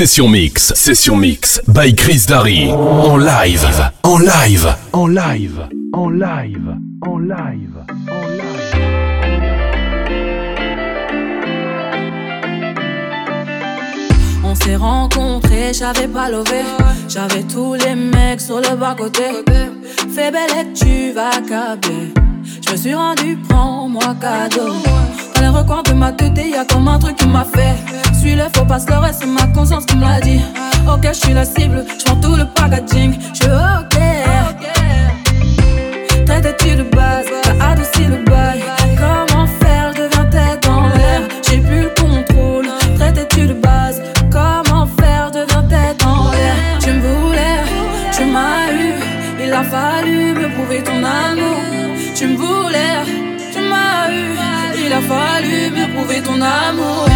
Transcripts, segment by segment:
Session Mix, Session Mix, by Chris Darry. En live, en live, en live, en live, en live, en live. On s'est rencontrés, j'avais pas levé. J'avais tous les mecs sur le bas côté. Fais belle et tu vas caber. Je me suis rendu, prends-moi cadeau. Dans les recoins de ma tête, y'a comme un truc qui m'a fait. Suis le faux pasteur et c'est ma conscience qui me l'a dit. Ok, je suis la cible, je tout le packaging. Je ok. Traite-tu de base, t'as adouci le bail. Comment faire, je deviens tête dans l'air? J'ai plus le contrôle. Traite-tu de base, comment faire, je deviens tête en l'air? Tu me voulais, tu m'as eu. Il a fallu me prouver ton amour. Tu me voulais, tu m'as eu. Il a fallu me prouver ton amour.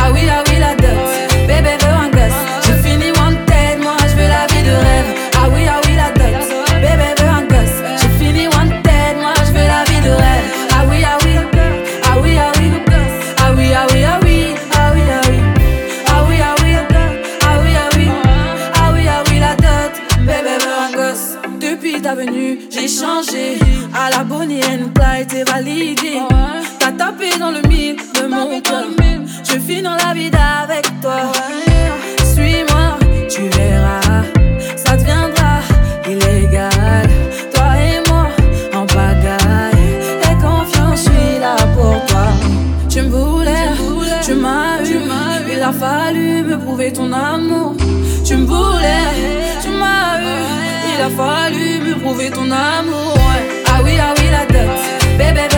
Ah oui, ah oui, la dot. Bébé veut un gosse. J'ai fini wanted, moi je veux la vie de rêve. Ah oui, ah oui, la dot. Bébé veut un gosse. J'ai fini wanted, moi je veux la vie de rêve. Ah oui, ah oui, ah oui, ah oui. Ah oui, ah oui, ah oui, ah oui, ah oui. Ah oui, ah oui, ah oui, ah oui. Ah oui, ah oui, la dot. Bébé veut un gosse. Depuis ta venue, j'ai changé. À la bonne t'as été validé. T'as tapé dans le mille de mon cœur. Finis dans la vie avec toi. Suis-moi, tu verras. Ça deviendra illégal. Toi et moi en bagaille. Et confiance, je suis là pour toi. Tu me voulais, tu m'as eu. Il a fallu me prouver ton amour. Tu me voulais, tu m'as eu. Il a fallu me prouver ton amour. Ah oui, ah oui, la dot. Bébé veut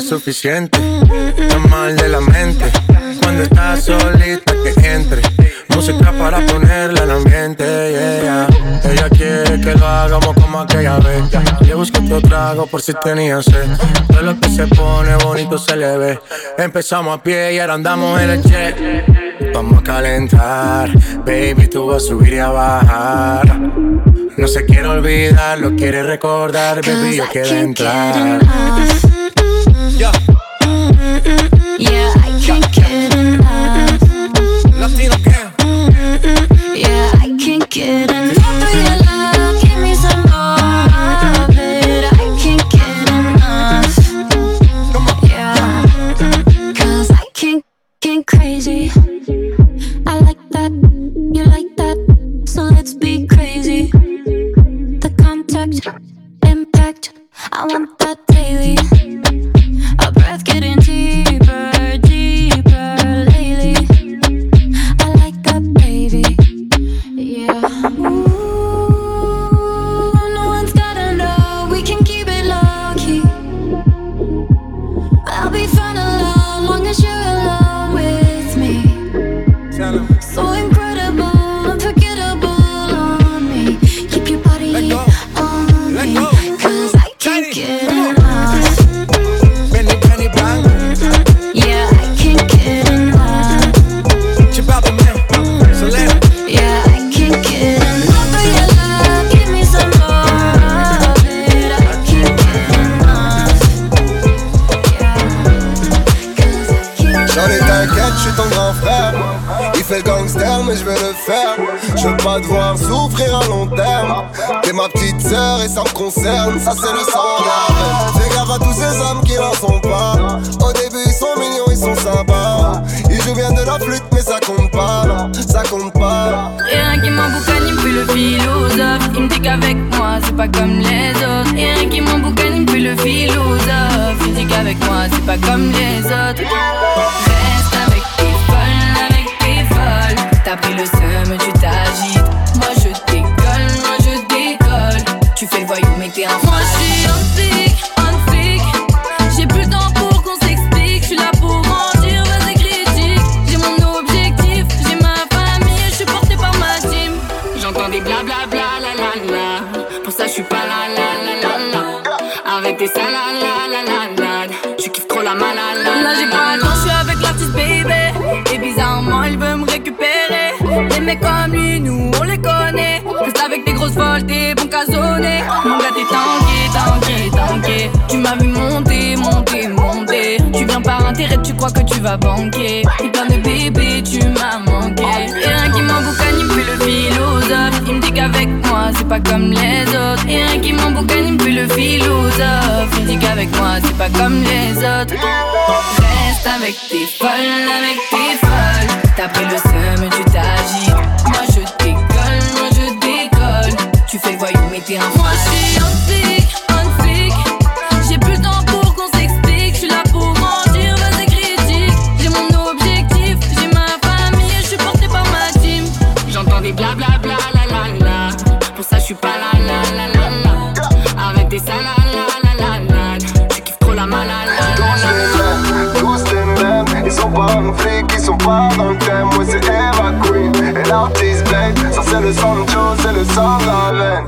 suficiente. Está mal de la mente. Cuando estás solita que entre. Música para ponerle al ambiente, Ella quiere que lo hagamos como aquella vez. Le busco otro trago por si tenía sed. Todo lo que se pone bonito se le ve. Empezamos a pie y ahora andamos en el jet. Vamos a calentar, baby, tú vas a subir y a bajar. No se quiere olvidar, lo quiere recordar, baby, yo quiero entrar. Yeah. Yeah, I can't get enough. Latino. Yeah, I can't get enough I want that daily. Suis ton grand frère. Il fait le gangster, mais je vais le faire. Je veux pas devoir souffrir à long terme. T'es ma petite sœur et ça me concerne. Ça, c'est le sang Fais gaffe à tous ces hommes qui n'en sont pas. Sont mignons, ils sont sympas. Ils jouent bien de la flûte, mais ça compte pas. ça compte pas. Rien qui m'emboucane, il me le philosophe. Il me dit qu'avec moi, c'est pas comme les autres. Rien qui m'emboucane, il me le philosophe. Il dit qu'avec moi, c'est pas comme les autres. Reste avec tes folles, avec tes folles. T'as pris le seum, tu t'agites. Moi je décolle, moi je décolle. Tu fais le voyou, mais t'es un mecs comme lui, nous, on les connaît. Reste avec des grosses folles, des bons casonnés. Mon gars, t'es tanké, tanké, tanké. Tu m'as vu monter, monter, monter. Tu viens par intérêt, tu crois que tu vas banquer. T'es plein de bébés, tu m'as manqué. Et rien qui m'emboucane, il me le philosophe. Il me dit qu'avec moi, c'est pas comme les autres. Et rien qui m'emboucane, il me le philosophe. Il me dit qu'avec moi, c'est pas comme les autres. Reste avec tes folles, avec tes folles. T'as pris le seum, tu t'agites. Moi je pas dans le thème. Moi c'est Eva Queen et l'artiste Blake. Ça c'est le Sancho, c'est le sang à la veine.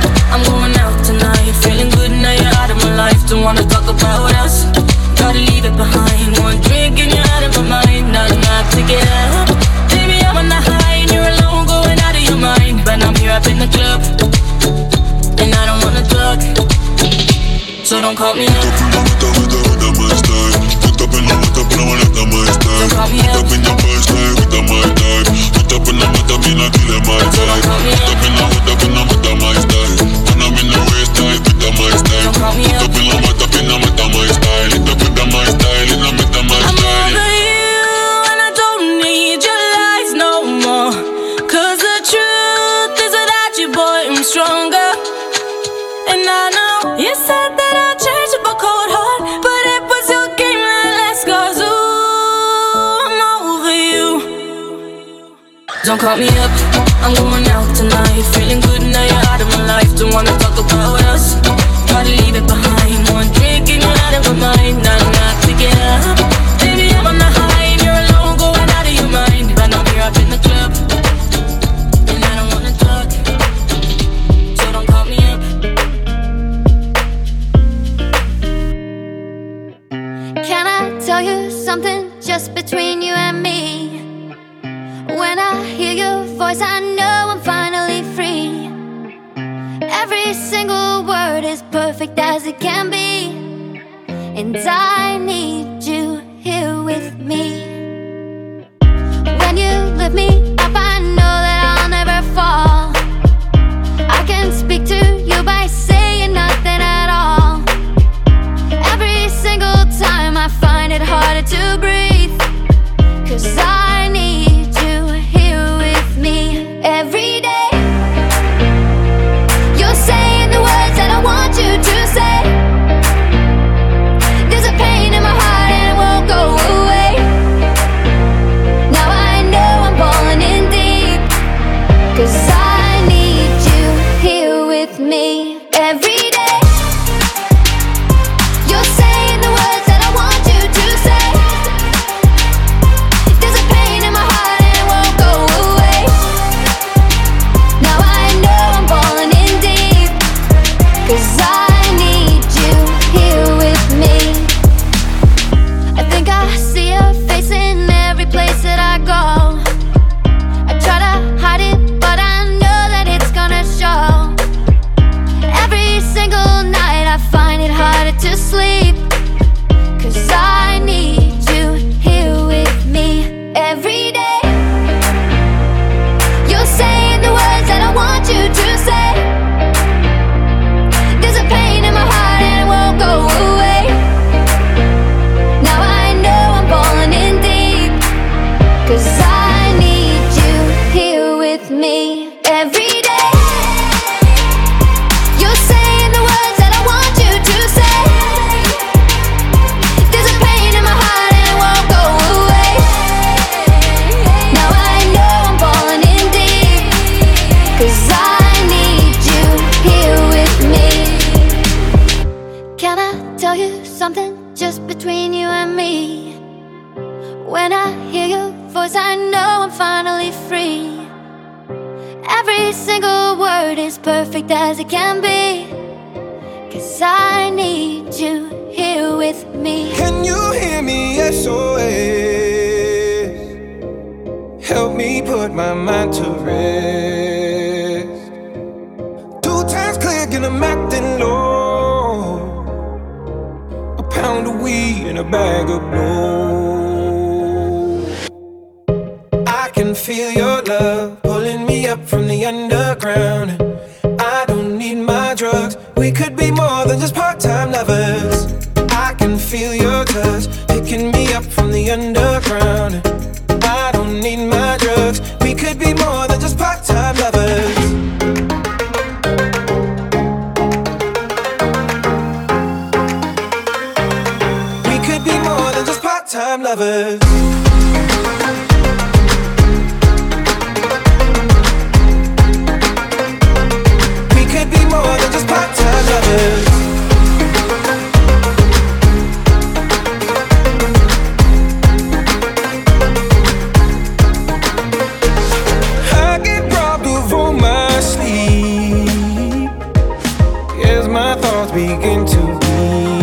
Feeling good now you're out of my life. Don't wanna talk about us. Gotta leave it behind. One drink and you're out of my mind. Not enough to get up. Baby, I'm on the high and you're alone, going out of your mind. But I'm here up in the club, and I don't wanna talk. So don't call me up. Don't up. I'm over you and I don't need your lies no the truth is without you, boy, I'm stronger. And I know you said that I cold heart, but it was your game that I'm over you. Don't call me up, I'm going out tonight. Feeling good now you're out of my life. Don't wanna talk about us hard to leave it behind. One drink and you're out of my mind. Nah, nah, not to get up. Baby, I'm on the high and you're alone, going out of your mind. But now you're up in the club. And I don't wanna talk. So don't call me up. Can I tell you something just between you and me? When I hear your voice, I know. perfect as it can be. And I need you here with me. with me. perfect as it can be. Cause I need you here with me. Can you hear me? SOS. Help me put my mind to rest. Two times clear, and I'm acting low. A pound of weed and a bag of blow. I can feel your love pulling me up from the underground. your touch. world begin to be.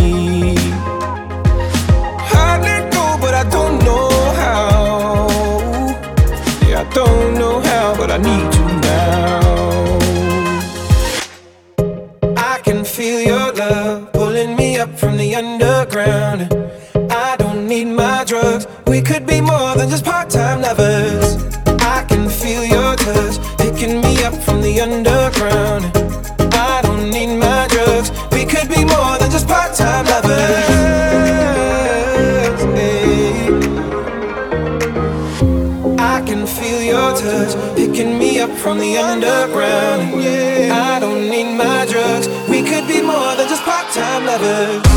from the underground. yeah. I don't need my drugs. We could be more than just part time lovers.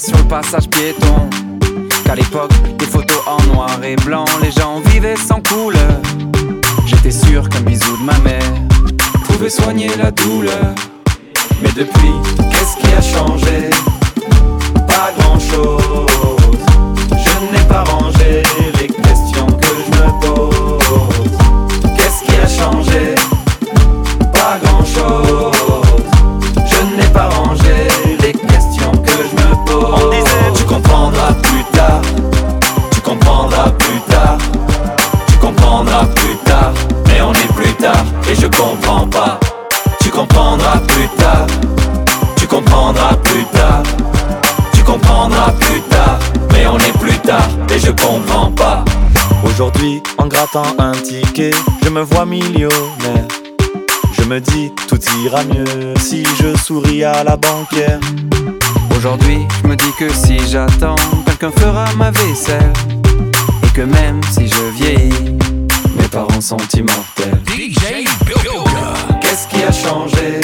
sur le passage piéton. Qu'à l'époque, des photos en noir et blanc, les gens vivaient sans couleur. J'étais sûr qu'un bisou de ma mère pouvait soigner la douleur. Mais depuis, qu'est-ce qui a changé? Pas grand-chose. Je n'ai pas rangé. Aujourd'hui, en grattant un ticket, je me vois millionnaire. Je me dis, tout ira mieux si je souris à la banquière. Aujourd'hui, je me dis que si j'attends, quelqu'un fera ma vaisselle. Et que même si je vieillis, mes parents sont immortels. Qu'est-ce qui a changé?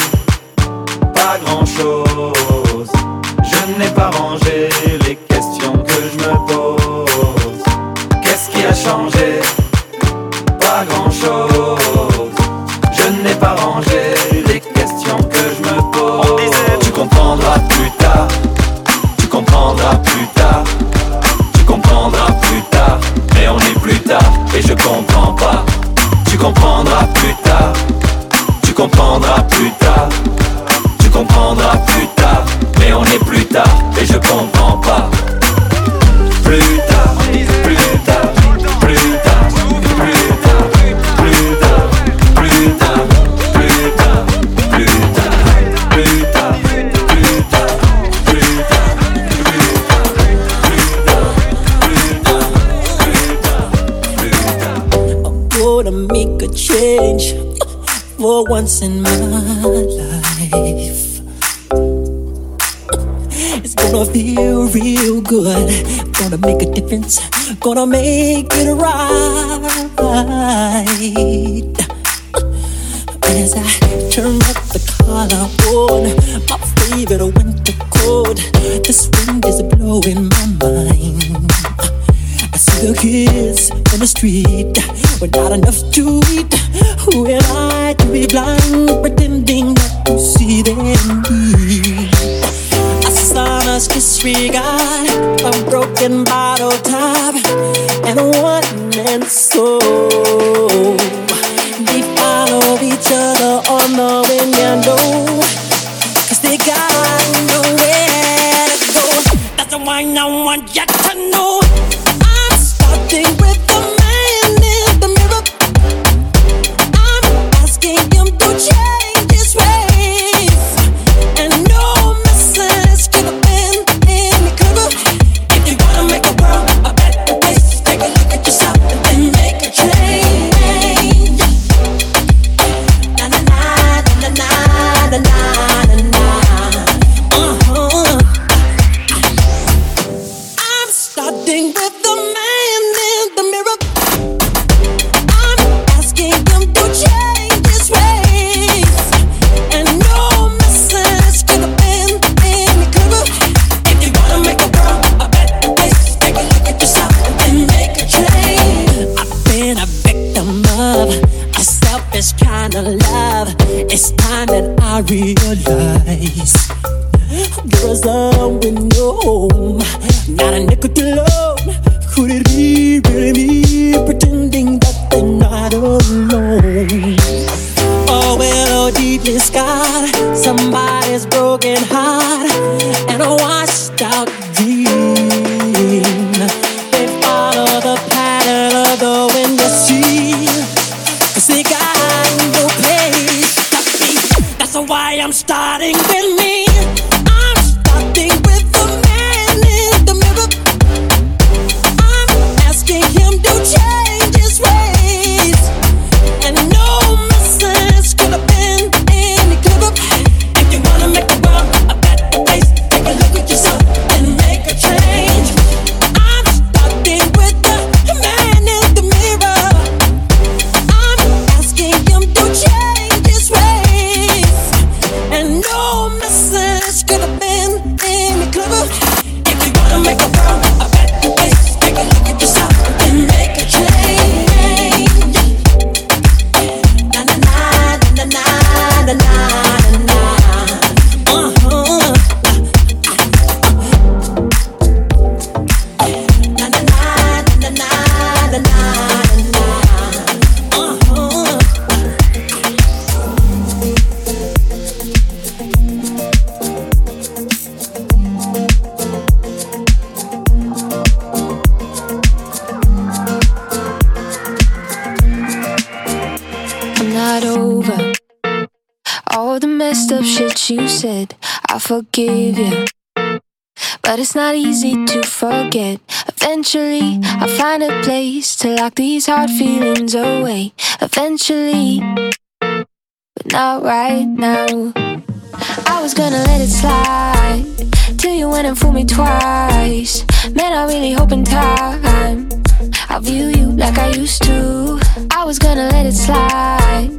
gonna make it right. I want you to know. to lock these hard feelings away eventually, but not right now. I was gonna let it slide till you went and fooled me twice. Man, I really hope in time I'll view you like I used to. I was gonna let it slide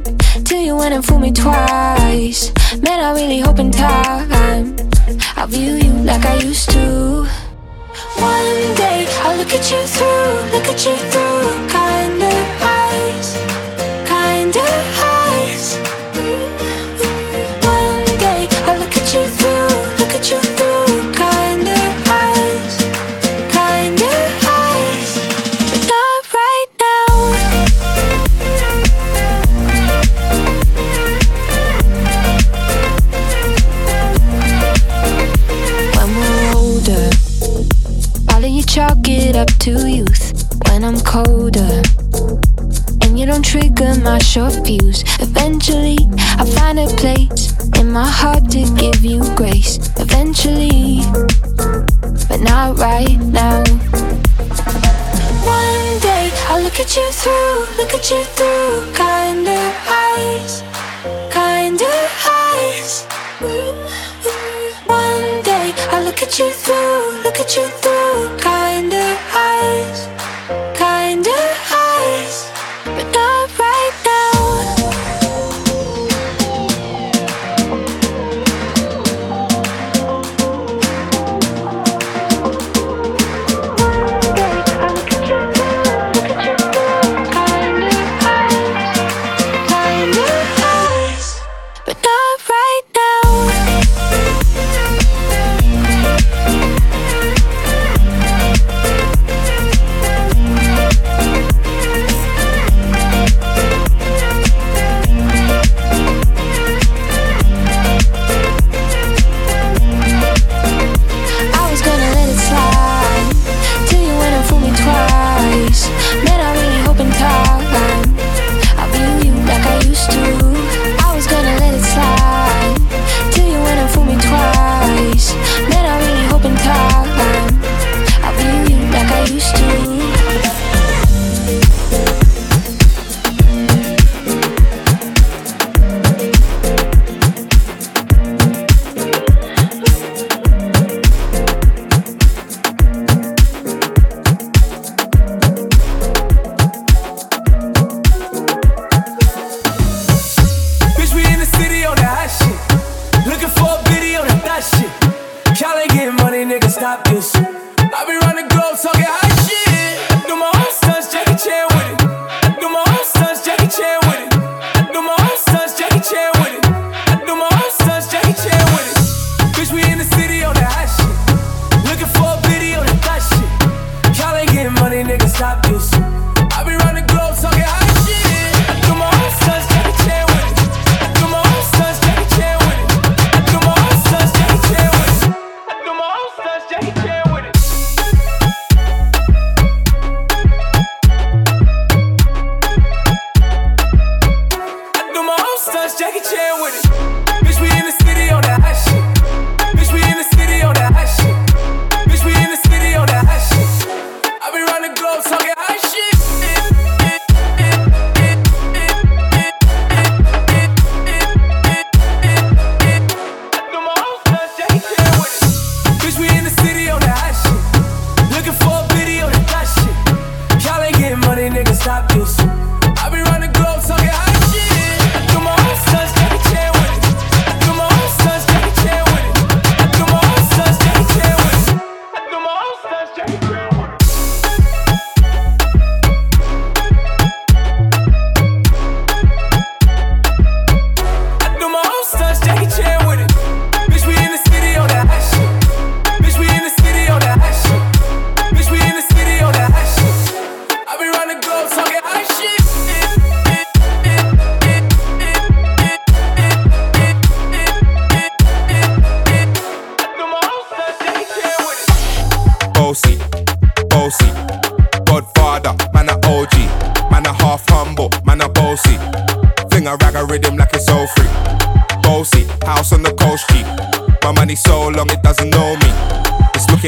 till you went and fooled me twice. Man, I really hope in time I'll view you like I used to. One day I'll look at you through, look at you through, kinder. up to youth when I'm colder. And you don't trigger my short fuse. Eventually, I find a place in my heart to give you grace. Eventually, but not right now. One day, I'll look at you through, look at you through, kinda eyes, kinda eyes. One day, I'll look at you through, look at you through.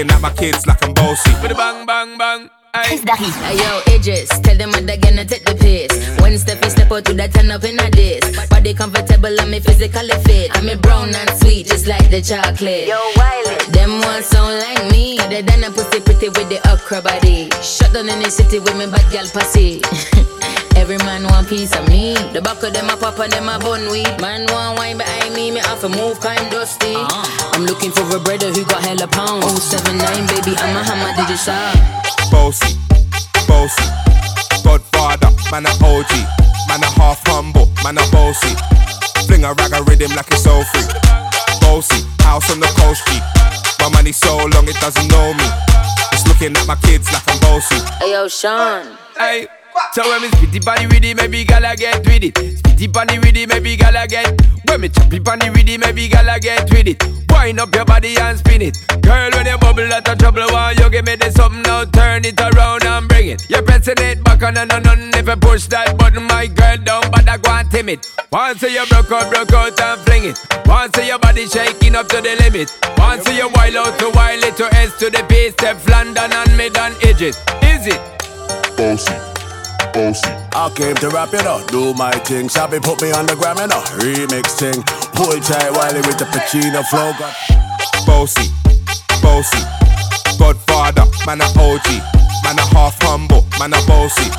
Looking at my kids like I'm bossy. Bang, bang, bang. Chris Darry. Hey yo, Idris, tell them what they gonna take the piss. When Steffi step out to that turn up in a this. Body comfortable and me physically fit. I'm a brown and sweet, just like the chocolate. Yo, Wiley. Them ones sound like me. They done a pussy pretty with the okra body. Shut down in the city with me bad gal pussy. Every man want piece of me. The back of them a pop and them a bun weed. Man want wine behind me, me have to move kind dusty. Uh-huh. I'm looking for a brother who got hella pound. 079, baby, I'm a hammer, did you saw? Bossy, bossy. Godfather, man a OG. Man a half humble, man a bossy. Fling a rag a rhythm like it's all free. Bossy, house on the coast G. My money so long it doesn't know me. It's looking at my kids like I'm bossy. Hey yo, Sean. Hey. So when me spitty body with it, maybe gala get with it. Spitty body with it, maybe gala get. When me choppy body with it, maybe gala get with it. Wind up your body and spin it. Girl, when you bubble out of trouble, why you give me this something now? Turn it around and bring it. You're pressing it back on and on and if you push that button, my girl down, but I go and timid. Once you broke out, broke out and fling it. Once your body shaking up to the limit. Once you wild out to wild it to S to the base, step London and mid and edges. Is it? Bossy. Bossy. I came to rap, you know, do my thing. Sabi put me on the gram, you know, remix thing. Hold tight Wiley with the Pacino flow. Got Bossy, bossy. Godfather, man a OG. Man a half humble, man a bossy.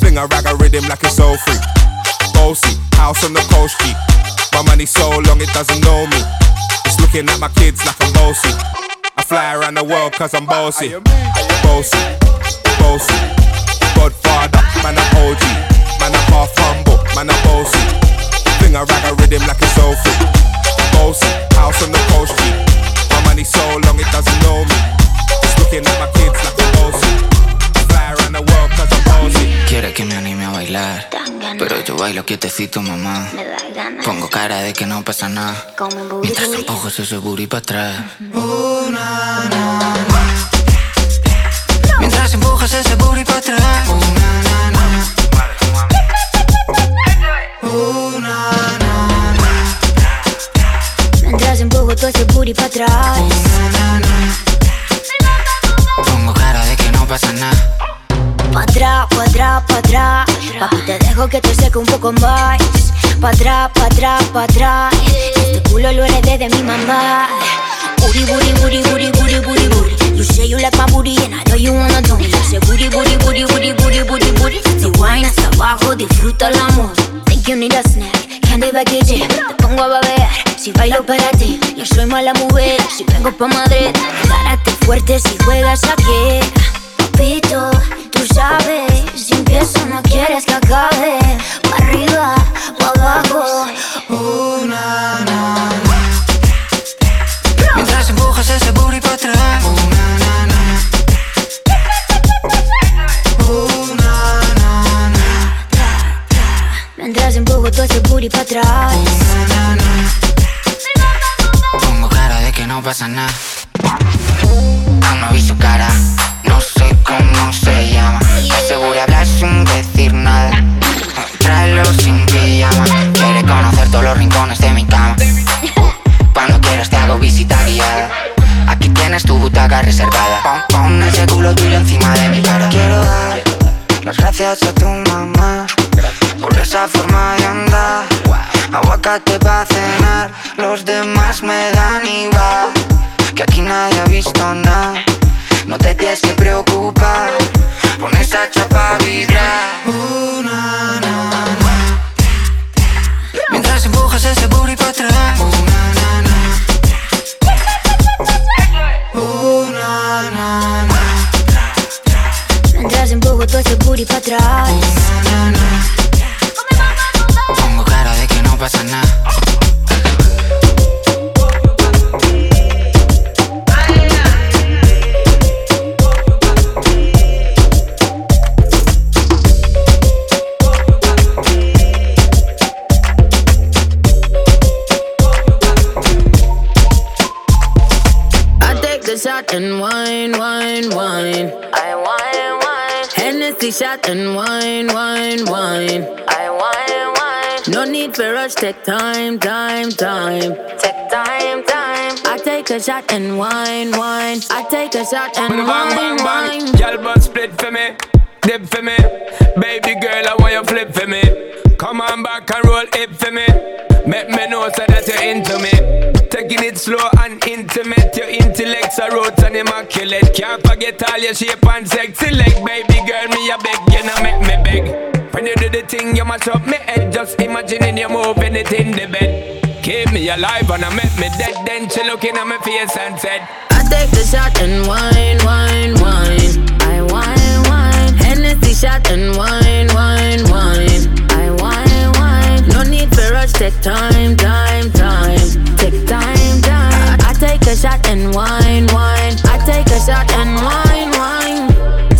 Fling a rag a rhythm like it's all free. Bossy, house on the coast G. My money so long it doesn't know me. It's looking at my kids like I'm bossy. I fly around the world cause I'm bossy. Bossy, bossy. Godfather, man a OG. Man a half humble, man a bossy. Fling a rag a rhythm like it's all free. Bossy, house on the coast G. My money so long it doesn't know me. It's looking at my kids like I'm bossy. I fly around the world cause I'm bossy. Quiere que me anime a bailar, pero yo bailo quietecito, mamá. Pongo cara de que no pasa nada, mientras empujo ese booty para atrás. Mientras empujas ese booty para atrás. Mientras empujo todo ese booty para atrás. Pongo cara de que no pasa nada. Pa' atrás, pa' atrás, pa' atrás. Papi, te dejo que te seque un poco más. Pa' atrás, pa' atrás, pa' atrás. Este culo lo heredé de mi mamá. Booty, booty, booty, booty, booty, booty, booty. You say you like my booty and I know you wanna do me. Say booty, booty, booty, booty, booty, booty, booty. Si wine hasta abajo, disfruta el amor. Think you need a snack, candy baguette. Te pongo a babear, si bailo para ti. Yo soy mala mujer, si vengo pa' Madrid. Párate fuerte si juegas aquí. Papito, tú sabes, si empiezo no quieres que acabe. Pa' arriba, pa' abajo. Una, na, empujas ese booty para atrás. Oh, na, na, Mientras empujo todo ese booty para atrás. Oh. Pongo cara de que no pasa nada. A shot and wine, wine. I take a shot and wine, wine. Girl, but split for me, dip for me. Baby girl, I want you flip for me. Come on back and roll it for me. Make me know so that you're into me. Taking it slow and intimate. Your intellect's a roots and immaculate. Can't forget all your shape and sexy leg. Baby girl, me a beg, you know make me beg. When you do the thing, you mash up me head. Just imagining you moving it in the bed. Keep me alive and I make me dead. Then she looking at my face and said, I take the shot and wine, wine, wine. I wine, wine. Hennessy shot and wine, wine, wine. I wine, wine. No need for rush, take time, time, time. Take time, time. I take a shot and wine, wine. I take a shot and wine.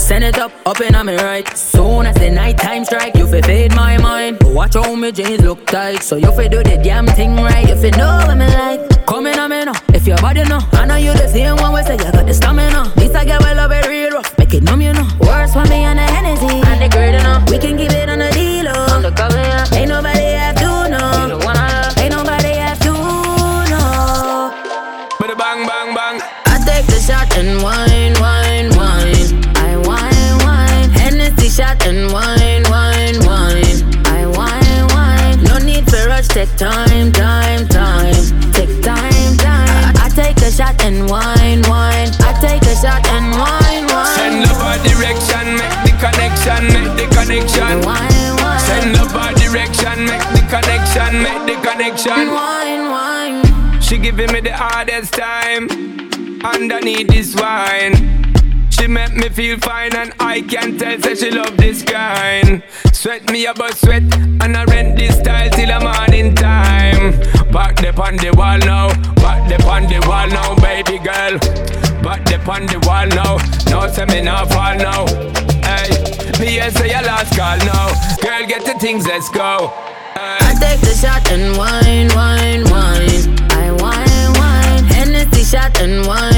Send it up, up in on me right. Soon as the night time strike, you fi fade my mind. Watch how me jeans look tight, so you fi do the damn thing right. You fi know what me like. Come in on me now, if your body know. I know you the same one, we say you got the stamina. This I get well love it real rough, make it numb you know. Worse for me and the Hennessy, and the great enough. We can keep it on the time, time, time. Take time, time. I take a shot and wine, wine. I take a shot and wine, wine. Send love our direction, make the connection, make the connection. Send love our direction, make the connection, make the connection. Wine, wine. She giving me the hardest time underneath this wine. She make me feel fine and I can tell say she love this kind. Sweat me up about sweat and I rent this style till the morning time. Back the on the wall now, back the on the wall now, baby girl. Back the on the wall now, no say me not fall now. Hey, me here say your last call now. Girl, get the things, let's go. I take the shot and wine, wine, wine. I wine, wine. Hennessy shot and wine,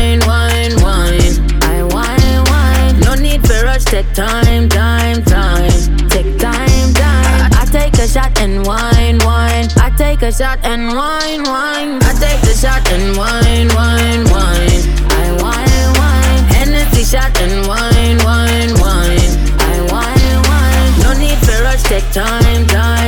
time, time, time. Take time, time. I take a shot and wine, wine. I take a shot and wine, wine. I take the shot and wine, wine, wine. I wine, wine. Hennessy shot and wine, wine, wine. I wine, wine. No need for rush, take time, time.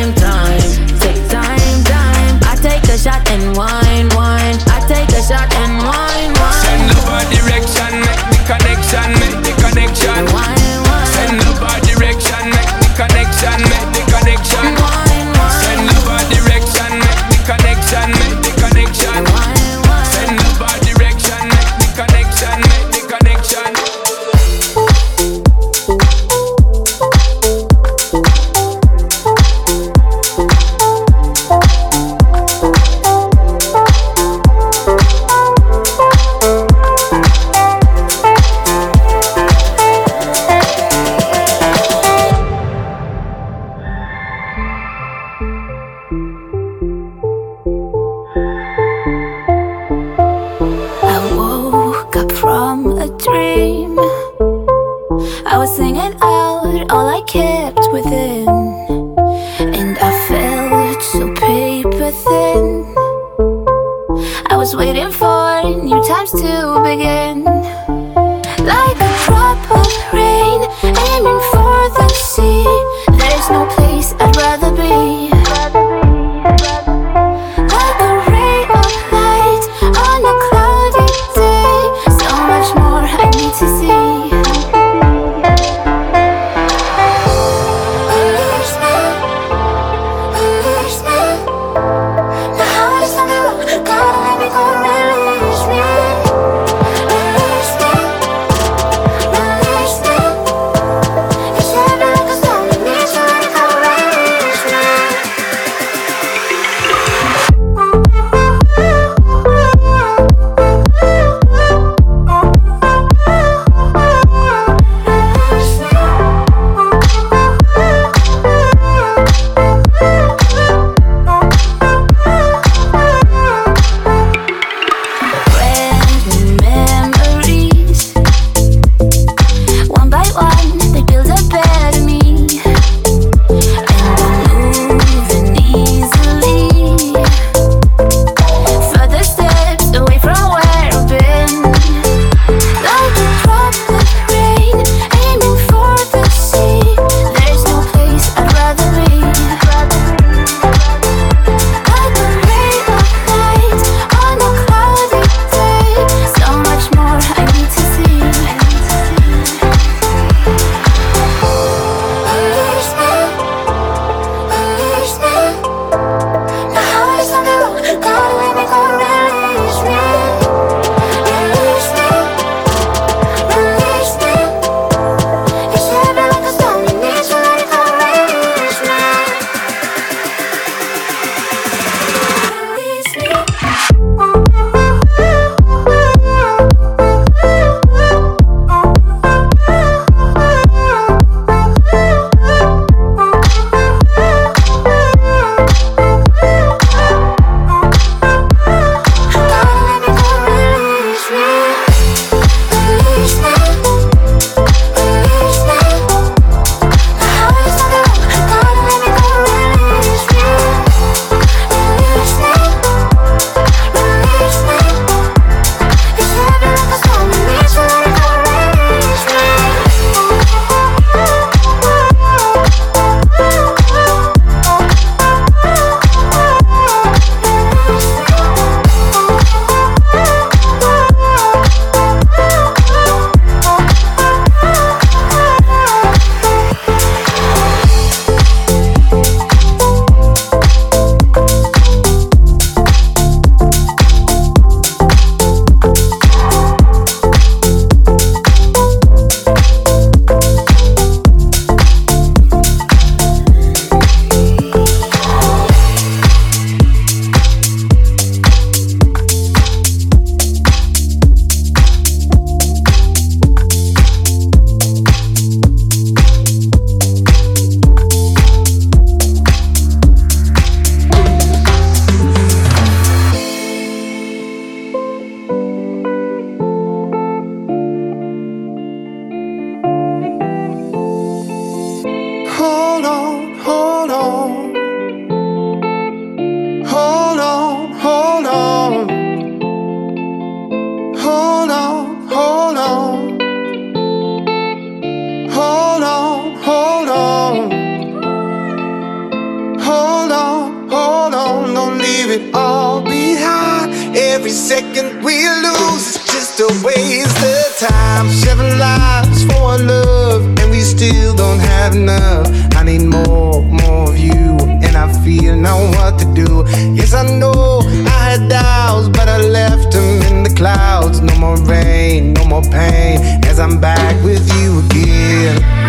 Second we lose is just a waste of time. Seven lives for love, and we still don't have enough. I need more, more of you, and I feel now what to do. Yes, I know I had doubts, but I left them in the clouds. No more rain, no more pain, as I'm back with you again.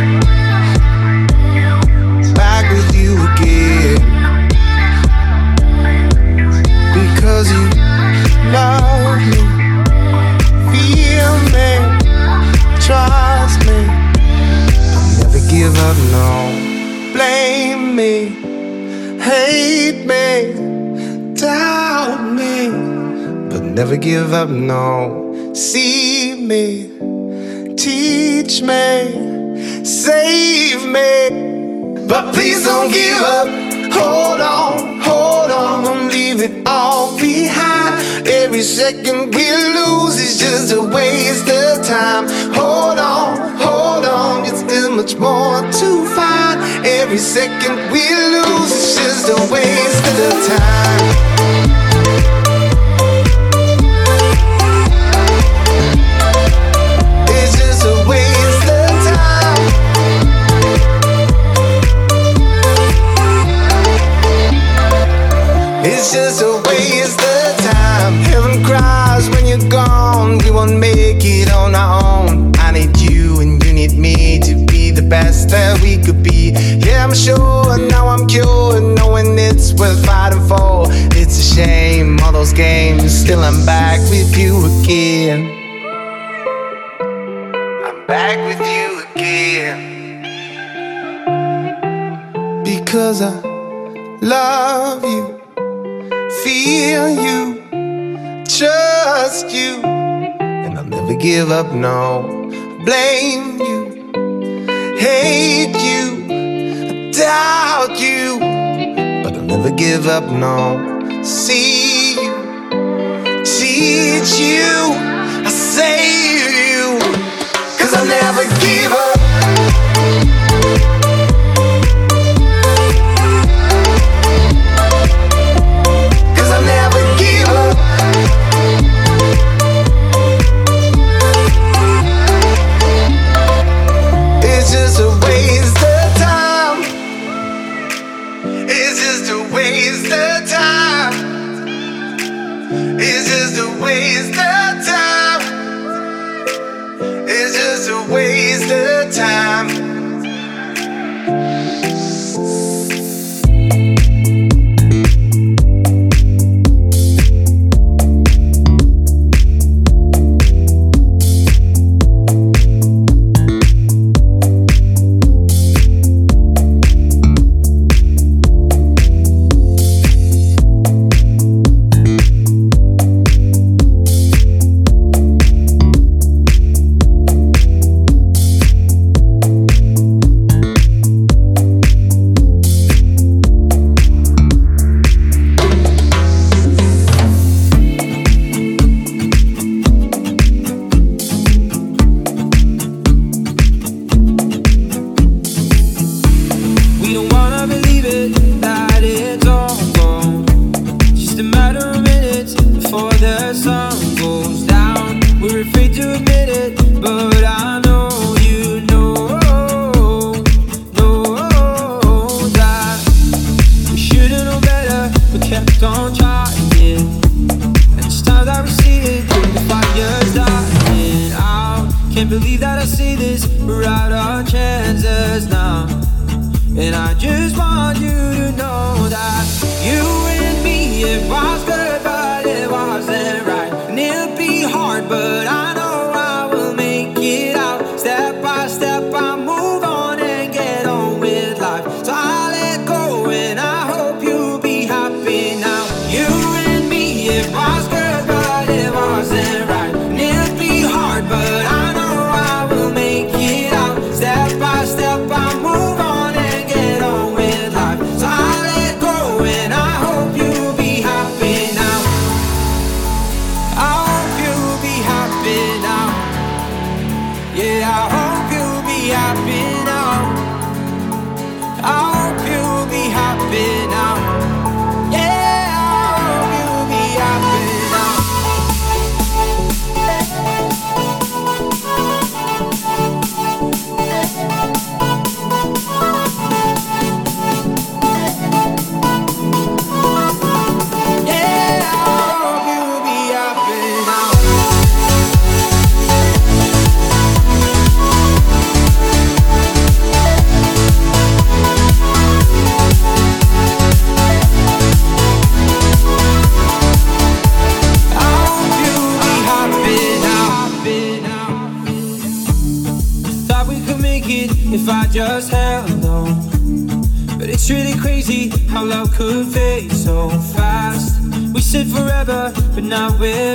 Give up, no. Blame me, hate me, doubt me, but never give up, no. See me, teach me, save me, but please don't give up. Hold on, hold on, I'm leaving all behind. Every second we lose is just a waste of time. Hold on, hold on, there's still much more to find. Every second we lose is just a waste of time. It's just a waste of time. Heaven cries when you're gone. We won't make it on our own. I need you and you need me to be the best that we could be. Yeah, I'm sure now I'm cured, knowing it's worth fighting for. It's a shame, all those games. Still, I'm back with you again. I'm back with you again. Because I love you feel you, trust you, and I'll never give up, no. Blame you, hate you, doubt you, but I'll never give up, no. See you, teach you, I save you, cause I'll never give up. But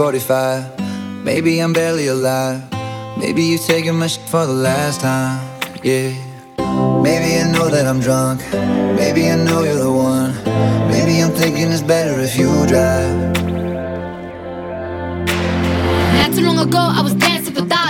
45. Maybe I'm barely alive. Maybe you're taking my shit for the last time. Yeah. Maybe I know that I'm drunk. Maybe I know you're the one. Maybe I'm thinking it's better if you drive. Not too long ago, I was. Dead.